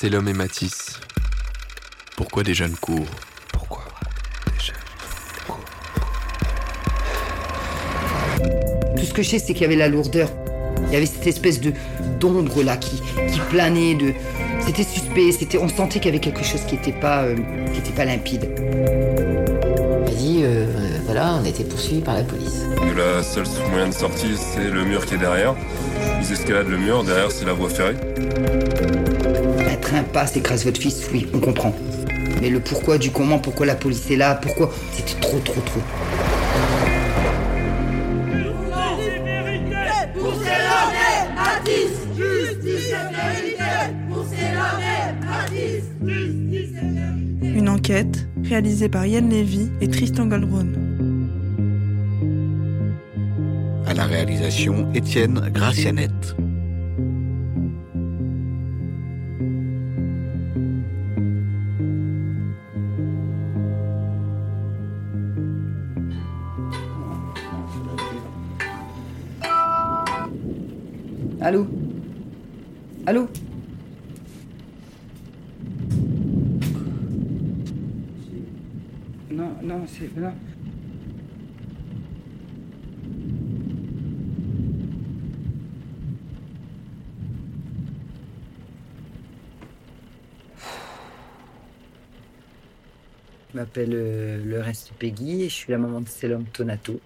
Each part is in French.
C'est l'homme et Matisse. Pourquoi des jeunes courent? Pourquoi des jeunes courent? Tout ce que je sais, c'est qu'il y avait la lourdeur. Il y avait cette espèce de d'ombre là qui, qui planait. De... C'était suspect. C'était, on sentait qu'il y avait quelque chose qui n'était pas, euh, qui était pas limpide. Il a dit, euh, voilà, on était poursuivis par la police. La seule moyen de sortie, c'est le mur qui est derrière. Ils escaladent le mur, derrière c'est la voie ferrée. Un train passe, écrase votre fils, oui, on comprend. Mais le pourquoi du comment, pourquoi la police est là, pourquoi, c'était trop, trop, trop. Une enquête réalisée par Yann Lévy et Tristan Goldbrun. À la réalisation, Étienne Gracianette. Allô Allô Non, non, c'est... Non. Je m'appelle euh, le reste Peggy et je suis la maman de Selom Tonato.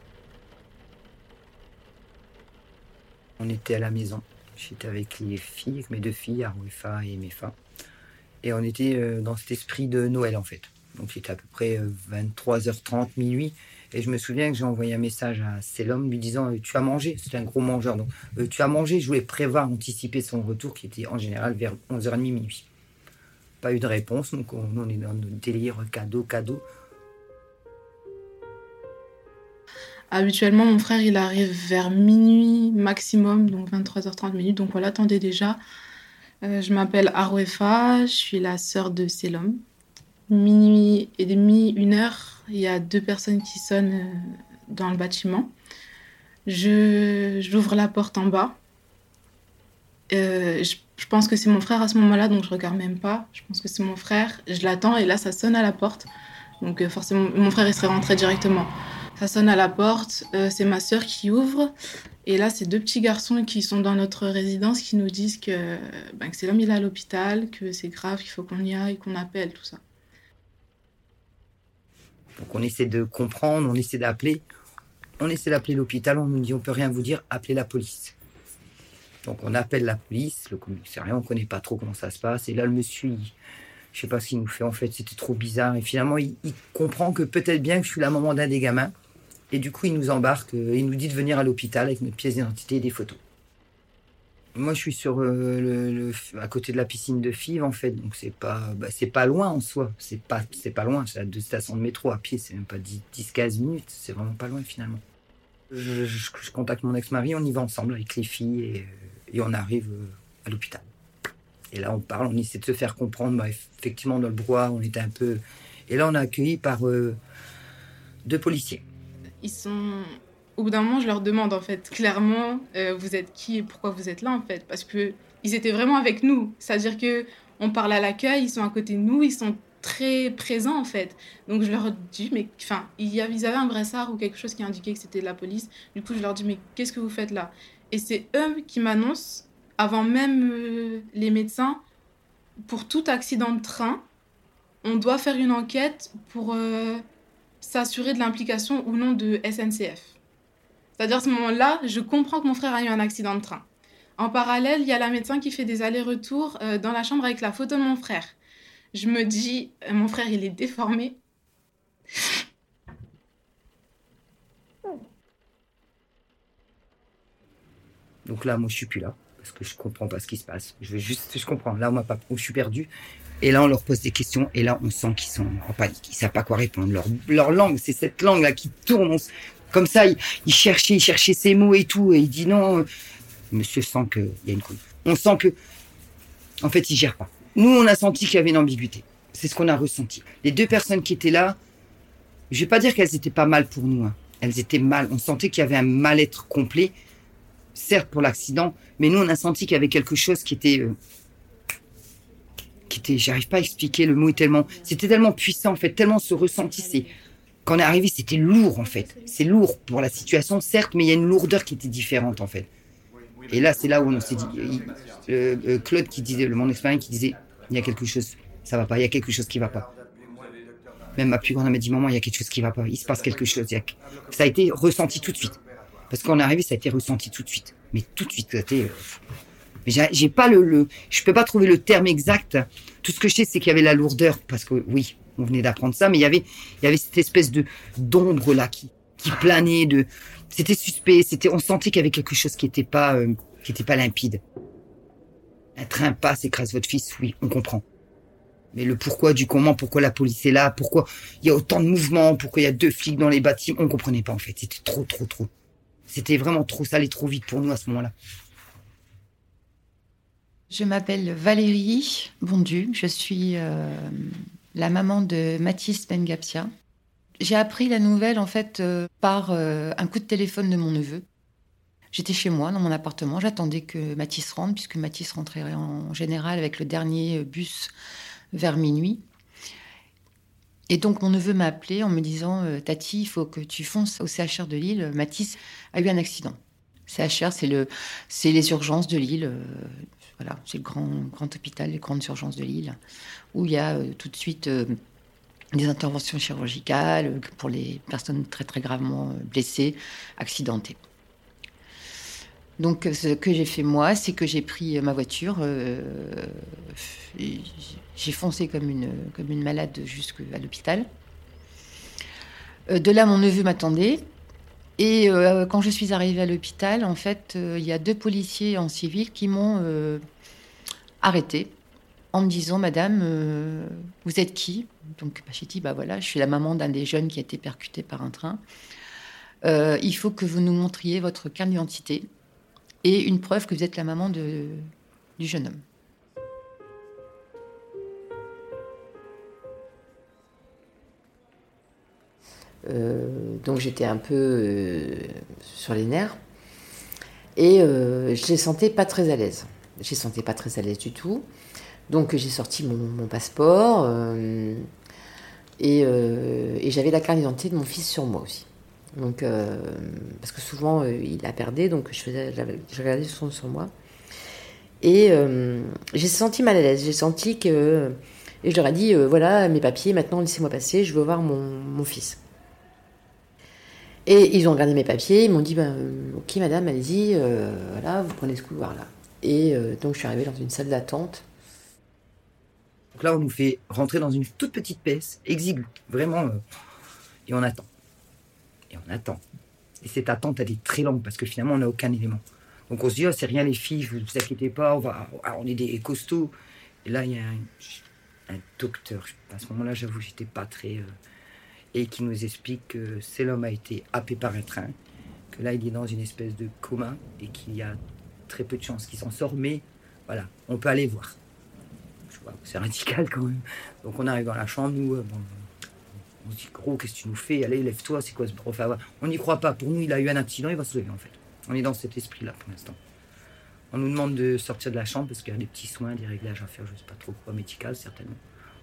On était à la maison. J'étais avec les filles, mes deux filles, Arouifa et Mefa. Et on était euh, dans cet esprit de Noël en fait. Donc il était à peu près euh, 23h30, minuit. Et je me souviens que j'ai envoyé un message à Selom lui disant euh, Tu as mangé? C'était un gros mangeur. Donc euh, tu as mangé? Je voulais prévoir, anticiper son retour qui était en général vers 11h30, minuit. Pas eu de réponse. Donc on, on est dans notre délire cadeau, cadeau. Habituellement, mon frère, il arrive vers minuit maximum, donc 23h30 minutes. Donc on l'attendait déjà. Euh, je m'appelle Arouefa, je suis la sœur de Selom. Minuit et demi, une heure, il y a deux personnes qui sonnent euh, dans le bâtiment. J'ouvre la porte en bas. Euh, je, pense que c'est mon frère à ce moment-là, donc je regarde même pas. Je pense que c'est mon frère. Je l'attends et là, ça sonne à la porte. Donc forcément, mon frère, il serait rentré directement. Ça sonne à la porte, euh, c'est ma sœur qui ouvre. Et là, c'est deux petits garçons qui sont dans notre résidence qui nous disent que, ben, que c'est l'homme, il est à l'hôpital, que c'est grave, qu'il faut qu'on y aille, qu'on appelle, tout ça. Donc on essaie de comprendre, on essaie d'appeler. On essaie d'appeler l'hôpital, on nous dit on peut rien vous dire, appelez la police. Donc on appelle la police, le commissariat, on connaît pas trop comment ça se passe. Et là le monsieur, il- je sais pas ce qu'il nous fait en fait, c'était trop bizarre. Et finalement il, il comprend que peut-être bien que je suis la maman d'un des gamins. Et du coup il nous embarque, euh, il nous dit de venir à l'hôpital avec notre pièce d'identité et des photos. Moi je suis sur euh, à côté de la piscine de Fives en fait, donc c'est pas bah, pas loin en soi, c'est pas pas loin, c'est à deux stations de métro à pied, c'est même pas 10-15 minutes, c'est vraiment pas loin finalement. Je, contacte mon ex-mari, on y va ensemble avec les filles et, euh, et on arrive à l'hôpital. Et là on parle, on essaie de se faire comprendre, bah, effectivement dans le brouhaha on était un peu... Et là on est accueilli par deux policiers. Ils sont. Au bout d'un moment, je leur demande en fait clairement, euh, vous êtes qui et pourquoi vous êtes là en fait, parce que ils étaient vraiment avec nous. C'est-à-dire que on parle à l'accueil, ils sont à côté de nous, ils sont très présents en fait. Donc je leur dis, mais enfin, ils avaient un brassard ou quelque chose qui indiquait que c'était de la police. Du coup, je leur dis, mais qu'est-ce que vous faites là? Et c'est eux qui m'annoncent, avant même euh, les médecins, pour tout accident de train, on doit faire une enquête pour euh, s'assurer de l'implication ou non de SNCF. C'est-à-dire à ce moment-là, je comprends que mon frère a eu un accident de train. En parallèle, il y a la médecin qui fait des allers-retours euh, dans la chambre avec la photo de mon frère. Je me dis, euh, mon frère, il est déformé. Donc là moi je suis plus là, parce que je comprends pas ce qui se passe. Je veux juste, je comprends, là on m'a pas, je suis perdu. Et là on leur pose des questions, et là on sent qu'ils sont en panique, ils savent pas quoi répondre. Leur, langue, c'est cette langue là qui tourne, comme ça, il, il cherchait, il cherchait ses mots et tout, et il dit non. euh, Monsieur sent qu'il y a une couille. On sent que, en fait, il gère pas. Nous, on a senti qu'il y avait une ambiguïté. C'est ce qu'on a ressenti. Les deux personnes qui étaient là, je vais pas dire qu'elles étaient pas mal pour nous. hein. Elles étaient mal. On sentait qu'il y avait un mal-être complet. Certes pour l'accident, mais nous, on a senti qu'il y avait quelque chose qui était, euh, j'arrive pas à expliquer, le mot est tellement, c'était tellement puissant en fait, tellement ce ressenti, c'est, quand on est arrivé, c'était lourd en fait. C'est lourd pour la situation, certes, mais il y a une lourdeur qui était différente en fait. Et là, c'est là où on s'est dit, euh, euh, Claude qui disait, le monde espagnol qui disait, il y a quelque chose, ça va pas, il y a quelque chose qui va pas. Même ma plus grande m'a dit, maman, il y a quelque chose qui va pas, il se passe quelque chose. Ça a été ressenti tout de suite. Parce qu'on est arrivé, ça a été ressenti tout de suite. Mais tout de suite, ça a été... J'ai pas le, le, je peux pas trouver le terme exact. Tout ce que je sais, c'est qu'il y avait la lourdeur, parce que oui, on venait d'apprendre ça, mais il y avait, il y avait cette espèce de d'ombre là qui, qui planait, de, c'était suspect, c'était, on sentait qu'il y avait quelque chose qui était pas, euh, qui était pas limpide. Un train passe, écrase votre fils, oui, on comprend. Mais le pourquoi du comment, pourquoi la police est là, pourquoi il y a autant de mouvements, pourquoi il y a deux flics dans les bâtiments, on comprenait pas en fait. C'était trop, trop, trop. C'était vraiment trop, ça allait trop vite pour nous à ce moment-là. Je m'appelle Valérie Bondu, je suis euh, la maman de Mathis Bengapsia. J'ai appris la nouvelle en fait euh, par euh, un coup de téléphone de mon neveu. J'étais chez moi dans mon appartement, j'attendais que Mathis rentre puisque Mathis rentrait en général avec le dernier bus vers minuit. Et donc mon neveu m'a appelé en me disant Tati, il faut que tu fonces au CHR de Lille. Mathis a eu un accident. CHR, c'est le, c'est les urgences de Lille. Voilà, c'est le grand, hôpital, les grandes urgences de Lille, où il y a tout de suite des interventions chirurgicales pour les personnes très très gravement blessées, accidentées. Donc ce que j'ai fait moi, c'est que j'ai pris ma voiture, euh, j'ai foncé comme une, comme une malade jusqu'à l'hôpital. Euh, de là, mon neveu m'attendait. Et euh, quand je suis arrivée à l'hôpital, en fait, il y a deux policiers en civil qui m'ont arrêté en me disant Madame, euh, vous êtes qui? Donc bah, j'ai dit Bah voilà, je suis la maman d'un des jeunes qui a été percuté par un train. Euh, il faut que vous nous montriez votre carte d'identité et une preuve que vous êtes la maman du jeune homme. Donc j'étais un peu sur les nerfs et je les sentais pas très à l'aise. Je les sentais pas très à l'aise du tout. Donc j'ai sorti mon, passeport euh, euh, et, j'avais la carte d'identité de mon fils sur moi aussi. Donc, euh, parce que souvent il a perdu, donc je, faisais, je regardais son sur moi. Et j'ai senti mal à l'aise. J'ai senti que. Et je leur ai dit voilà mes papiers, maintenant laissez-moi passer, je veux voir mon, fils. Et ils ont regardé mes papiers, ils m'ont dit ben, ok madame, allez-y, voilà, vous prenez ce couloir là. Et donc je suis arrivée dans une salle d'attente donc là, on nous fait rentrer dans une toute petite pièce, exiguë, vraiment, euh, et on attend. Et on attend. Et cette attente, elle est très longue parce que finalement, on n'a aucun élément. Donc on se dit, oh, c'est rien les filles, vous vous inquiétez pas, ah, on est des costauds. Et là, il y a un, docteur, à ce moment-là, j'avoue, j'étais pas très. Et qui nous explique que c'est l'homme a été happé par un train, que là, il est dans une espèce de coma et qu'il y a très peu de chances qu'il s'en sorte, mais voilà, on peut aller voir c'est radical quand même. Donc on arrive dans la chambre, nous, euh, on se dit, gros, qu'est-ce que tu nous fais? Allez, lève-toi, c'est quoi ce prof On n'y croit pas. Pour nous, il a eu un accident, il va se lever en fait. On est dans cet esprit-là pour l'instant. On nous demande de sortir de la chambre parce qu'il y a des petits soins, des réglages à faire, je ne sais pas trop quoi, médical certainement.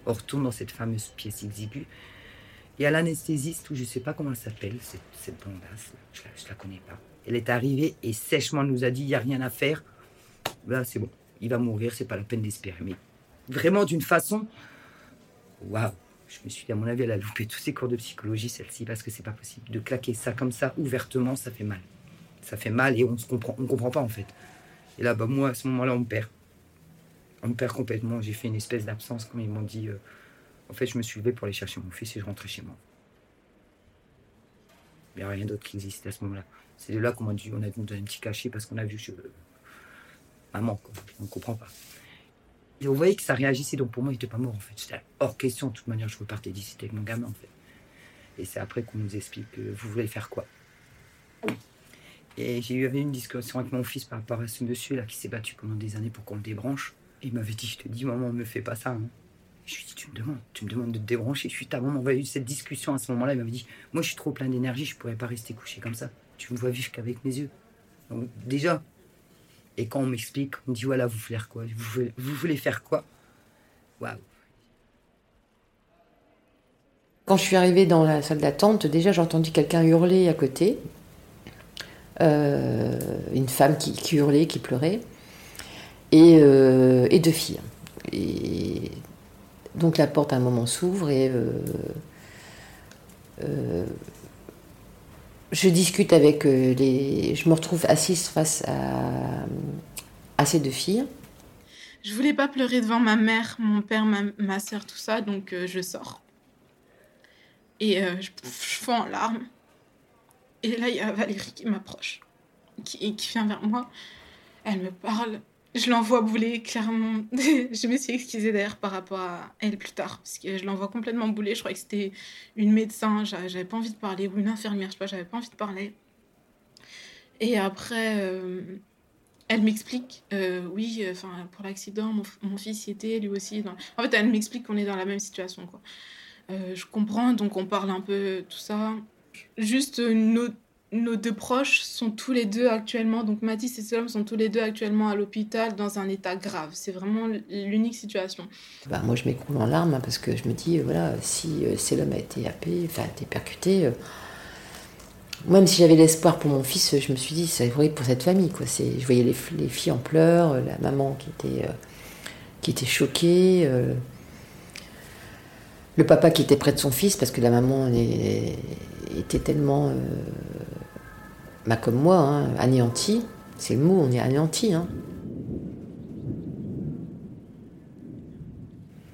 On retourne dans cette fameuse pièce exiguë. Et à l'anesthésiste, ou je ne sais pas comment elle s'appelle, cette, cette je ne la, connais pas. Elle est arrivée et sèchement nous a dit, il n'y a rien à faire. Là, c'est bon, il va mourir, c'est pas la peine d'espérer. Mais vraiment d'une façon. Waouh! Je me suis dit, à mon avis, elle a loupé tous ses cours de psychologie, celle-ci, parce que c'est pas possible. De claquer ça comme ça, ouvertement, ça fait mal. Ça fait mal et on ne comprend, on comprend pas, en fait. Et là, bah, moi, à ce moment-là, on me perd. On me perd complètement. J'ai fait une espèce d'absence, comme ils m'ont dit. Euh, en fait, je me suis levé pour aller chercher mon fils et je rentrais chez moi. Il n'y a rien d'autre qui existait à ce moment-là. C'est de là qu'on m'a dit, on a dû un petit cachet parce qu'on a vu je... maman, on ne comprend pas. Et vous voyez que ça réagissait, donc pour moi, il n'était pas mort en fait. C'était hors question, de toute manière, je repartais d'ici avec mon gamin en fait. Et c'est après qu'on nous explique, vous voulez faire quoi Et j'ai eu une discussion avec mon fils par rapport à ce monsieur là qui s'est battu pendant des années pour qu'on le débranche. Il m'avait dit, je te dis, maman, me fais pas ça. Hein. Je lui ai dit, tu me demandes, tu me demandes de te débrancher. Je suis ta maman, on a eu cette discussion à ce moment-là. Il m'avait dit, moi je suis trop plein d'énergie, je pourrais pas rester couché comme ça. Tu me vois vivre qu'avec mes yeux. Donc déjà, et quand on m'explique, on me dit voilà, vous voulez faire quoi? Vous voulez, faire quoi? Waouh. Quand je suis arrivée dans la salle d'attente, déjà j'ai entendu quelqu'un hurler à côté. Euh, une femme qui, qui hurlait, qui pleurait. Et, euh, et deux filles. Et donc la porte à un moment s'ouvre et euh, euh, je discute avec euh, les. Je me retrouve assise face à, à ces deux filles. Je voulais pas pleurer devant ma mère, mon père, ma, ma soeur, tout ça, donc je sors. Et je, je fonds en larmes. Et là, il y a Valérie qui m'approche, qui, qui vient vers moi. Elle me parle. Je l'envoie bouler, clairement. je me suis excusée d'ailleurs par rapport à elle plus tard, parce que je l'envoie complètement bouler. Je crois que c'était une médecin, j'a- j'avais pas envie de parler, ou une infirmière, je sais pas, j'avais pas envie de parler. Et après, euh, elle m'explique, euh, oui, euh, enfin pour l'accident, mon, fils y était, lui aussi. En fait, elle m'explique qu'on est dans la même situation, je comprends, donc on parle un peu tout ça. Juste euh, nos, nos deux proches sont tous les deux actuellement, donc Mathis et Solom sont tous les deux actuellement à l'hôpital dans un état grave. C'est vraiment l'unique situation. Bah, moi, je m'écroule en larmes hein, parce que je me dis, euh, voilà, si euh, a été happé, enfin, a été percuté, euh, même si j'avais l'espoir pour mon fils, je me suis dit, c'est vrai pour cette famille. Quoi. Je voyais les, filles en pleurs, euh, la maman qui était, euh, qui était choquée, le papa qui était près de son fils parce que la maman était tellement, bah, comme moi, hein, anéantie. C'est le mot, on est anéanti. Hein.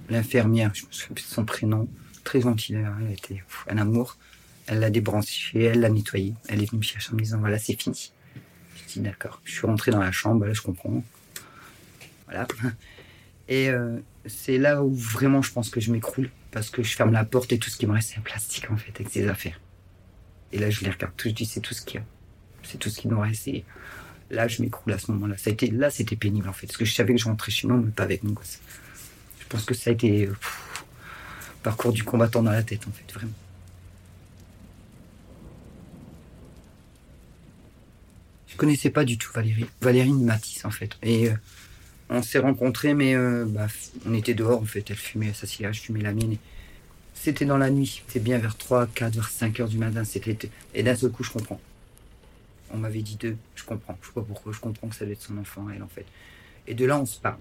L'infirmière, je me souviens plus de son prénom, très gentille d'ailleurs, elle était un amour. Elle l'a débranché, elle l'a nettoyé. Elle est venue me chercher en me disant voilà, c'est fini. Je dis d'accord. Je suis rentré dans la chambre, là, je comprends. Voilà. Et euh, c'est là où vraiment je pense que je m'écroule parce que je ferme la porte et tout ce qui me reste c'est un plastique en fait avec ses affaires. Et là je les regarde tous, je dis c'est tout ce qu'il y a. C'est tout ce qui nous reste. Là je m'écroule à ce moment-là. Ça a été, là c'était pénible en fait parce que je savais que je rentrais chez moi mais pas avec mon gosse. Je pense que ça a été pff, parcours du combattant dans la tête en fait vraiment. Je connaissais pas du tout Valérie. Valérie Matisse en fait. Et euh, on s'est rencontrés, mais euh, bah, on était dehors en fait. Elle fumait sa cigarette, je fumais la mienne. et C'était dans la nuit. C'était bien vers 3, 4, vers 5 heures du matin. C'était Et d'un seul coup, je comprends. On m'avait dit deux, je comprends. Je sais pas pourquoi, je comprends que ça doit être son enfant, elle en fait. Et de là, on se parle.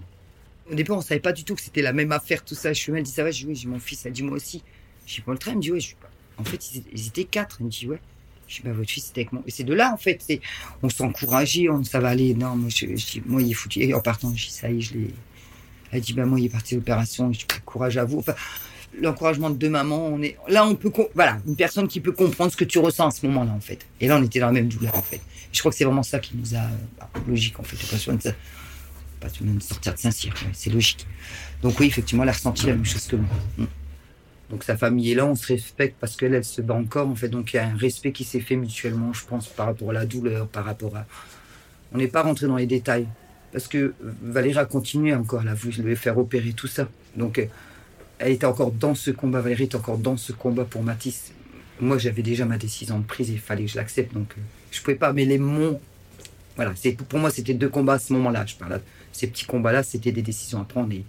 Au départ, on savait pas du tout que c'était la même affaire, tout ça. Je suis elle dit ça va, je oui, j'ai mon fils, elle dit moi aussi. J'ai pas le train, elle me dit ouais, je suis pas. En fait, ils étaient- quatre. Elle me dit ouais. Je dis bah votre fils était avec moi. Et c'est de là en fait, on s'encourageait, on ça va aller. Non, moi je, je moi il est foutu. Et en partant, je dis ça y est, je l'ai. Elle dit bah moi il est parti à l'opération. Je dis bah, courage à vous. Enfin, l'encouragement de deux mamans, on est là, on peut voilà une personne qui peut comprendre ce que tu ressens à ce moment-là en fait. Et là on était dans la même douleur en fait. Je crois que c'est vraiment ça qui nous a bah, logique en fait. Pas besoin de ça. Pas besoin de sortir de Saint-Cyr, c'est logique. Donc oui, effectivement, elle a ressenti la même chose que moi. Mm. Donc sa famille est là, on se respecte parce qu'elle, elle se bat encore, en fait. Donc il y a un respect qui s'est fait mutuellement, je pense, par rapport à la douleur, par rapport à... On n'est pas rentré dans les détails. Parce que Valérie a continué encore, elle a voulu le faire opérer, tout ça. Donc elle était encore dans ce combat, Valérie était encore dans ce combat pour Matisse. Moi, j'avais déjà ma décision de prise il fallait que je l'accepte. Donc euh, je pouvais pas mêler mon... Voilà, pour moi, c'était deux combats à ce moment-là. Je parle ces petits combats-là, c'était des décisions à prendre et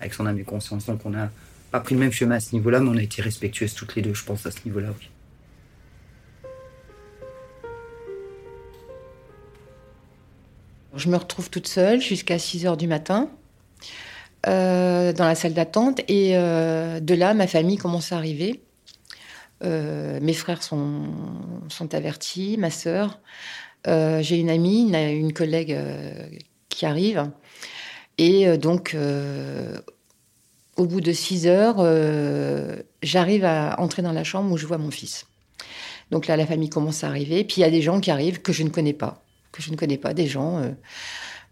avec son âme et conscience. Donc on n'a pas pris le même chemin à ce niveau-là, mais on a été respectueuses toutes les deux, je pense, à ce niveau-là, oui. Je me retrouve toute seule jusqu'à 6 heures du matin euh, dans la salle d'attente. Et euh, de là, ma famille commence à arriver. Euh, mes frères sont, sont avertis, ma sœur. J'ai une amie, une, une collègue qui arrive. Et donc, au bout de 6 heures, j'arrive à entrer dans la chambre où je vois mon fils. Donc là, la famille commence à arriver. Puis il y a des gens qui arrivent que je ne connais pas que je ne connais pas, des gens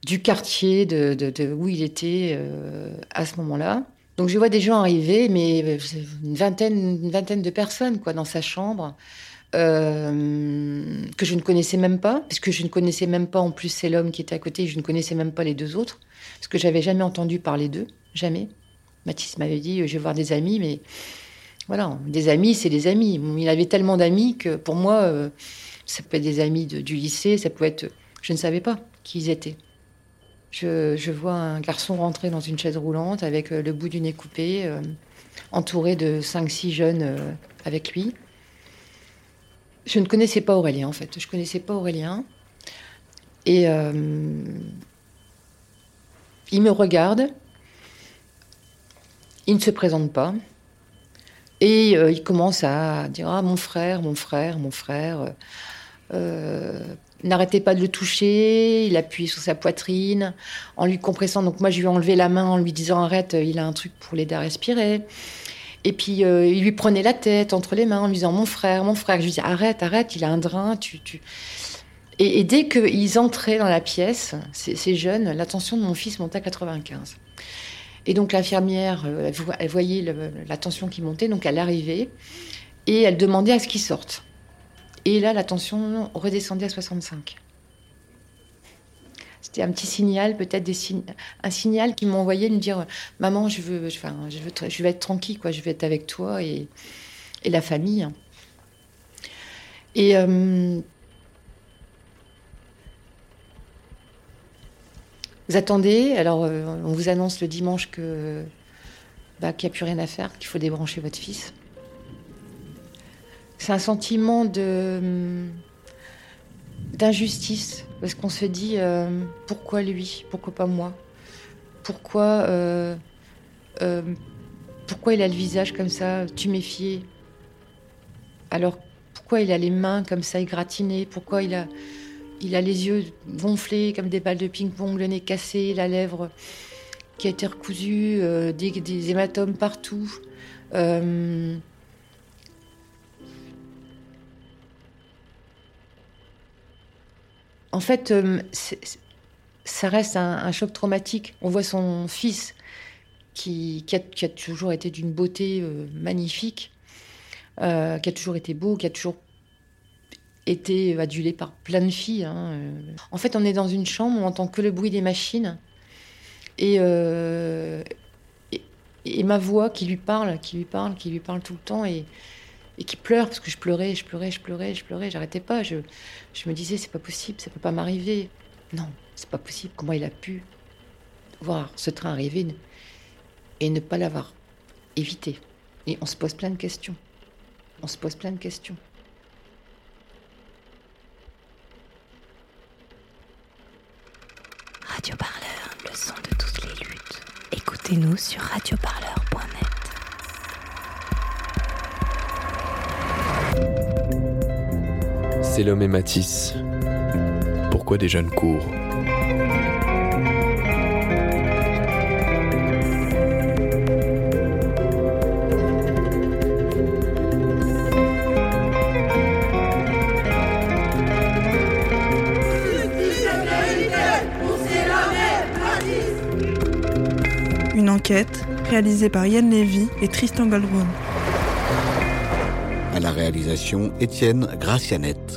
du quartier de, où il était euh, à ce moment-là. Donc je vois des gens arriver, mais une vingtaine, une vingtaine de personnes quoi, dans sa chambre, euh, que je ne connaissais même pas, puisque je ne connaissais même pas en plus c'est l'homme qui était à côté, je ne connaissais même pas les deux autres, parce que j'avais jamais entendu parler d'eux, jamais. Mathis m'avait dit, je vais voir des amis, mais voilà, des amis, c'est des amis. Il avait tellement d'amis que pour moi... Euh, ça peut être des amis du lycée, ça peut être. Je ne savais pas qui ils étaient. Je, vois un garçon rentrer dans une chaise roulante avec le bout du nez coupé, entouré de 5-6 jeunes avec lui. Je ne connaissais pas Aurélien en fait. Je connaissais pas Aurélien. Et il me regarde. Il ne se présente pas. Et euh, il commence à dire Ah, mon frère, mon frère, mon frère. Euh, n'arrêtez pas de le toucher. Il appuie sur sa poitrine en lui compressant. Donc, moi, je lui ai enlevé la main en lui disant Arrête, il a un truc pour l'aider à respirer. Et puis, euh, il lui prenait la tête entre les mains en lui disant Mon frère, mon frère. Je lui dis Arrête, arrête, il a un drain. Et, dès qu'ils entraient dans la pièce, ces, jeunes, l'attention de mon fils montait à 95. Et donc l'infirmière, euh, elle voyait la tension qui montait, donc elle arrivait et elle demandait à ce qu'ils sortent. Et là, la tension redescendait à 65. C'était un petit signal, peut-être un signal qui m'envoyait me dire Maman, je veux, je, veux, vais être tranquille, quoi, je vais être avec toi et, la famille. Et euh, Vous attendez, alors euh, on vous annonce le dimanche que bah, qu'il n'y a plus rien à faire, qu'il faut débrancher votre fils. C'est un sentiment de d'injustice parce qu'on se dit euh, pourquoi lui, pourquoi pas moi, pourquoi euh, pourquoi il a le visage comme ça, tuméfié, alors pourquoi il a les mains comme ça égratignées, pourquoi il a il a les yeux gonflés comme des balles de ping-pong, le nez cassé, la lèvre qui a été recousue, euh, des, hématomes partout? Euh, en fait, euh, ça reste un, choc traumatique. On voit son fils qui, a, toujours été d'une beauté magnifique, qui a toujours été beau, qui a toujours été adulé par plein de filles. Hein, euh. En fait, on est dans une chambre on entend que le bruit des machines euh, et, et, ma voix qui lui parle, qui lui parle, qui lui parle tout le temps et, et qui pleure parce que je pleurais, je pleurais, je pleurais, je pleurais, j'arrêtais pas. Je, je me disais, c'est pas possible, ça peut pas m'arriver. Non, c'est pas possible. Comment il a pu voir ce train arriver et ne pas l'avoir évité? Et on se pose plein de questions. On se pose plein de questions. Radio Parleur, le son de toutes les luttes. Écoutez-nous sur radioparleur.net. C'est l'homme et Matisse. Pourquoi des jeunes courent enquête réalisée par Yann Lévy et Tristan Goldbrun. À la réalisation, Étienne Gracianette.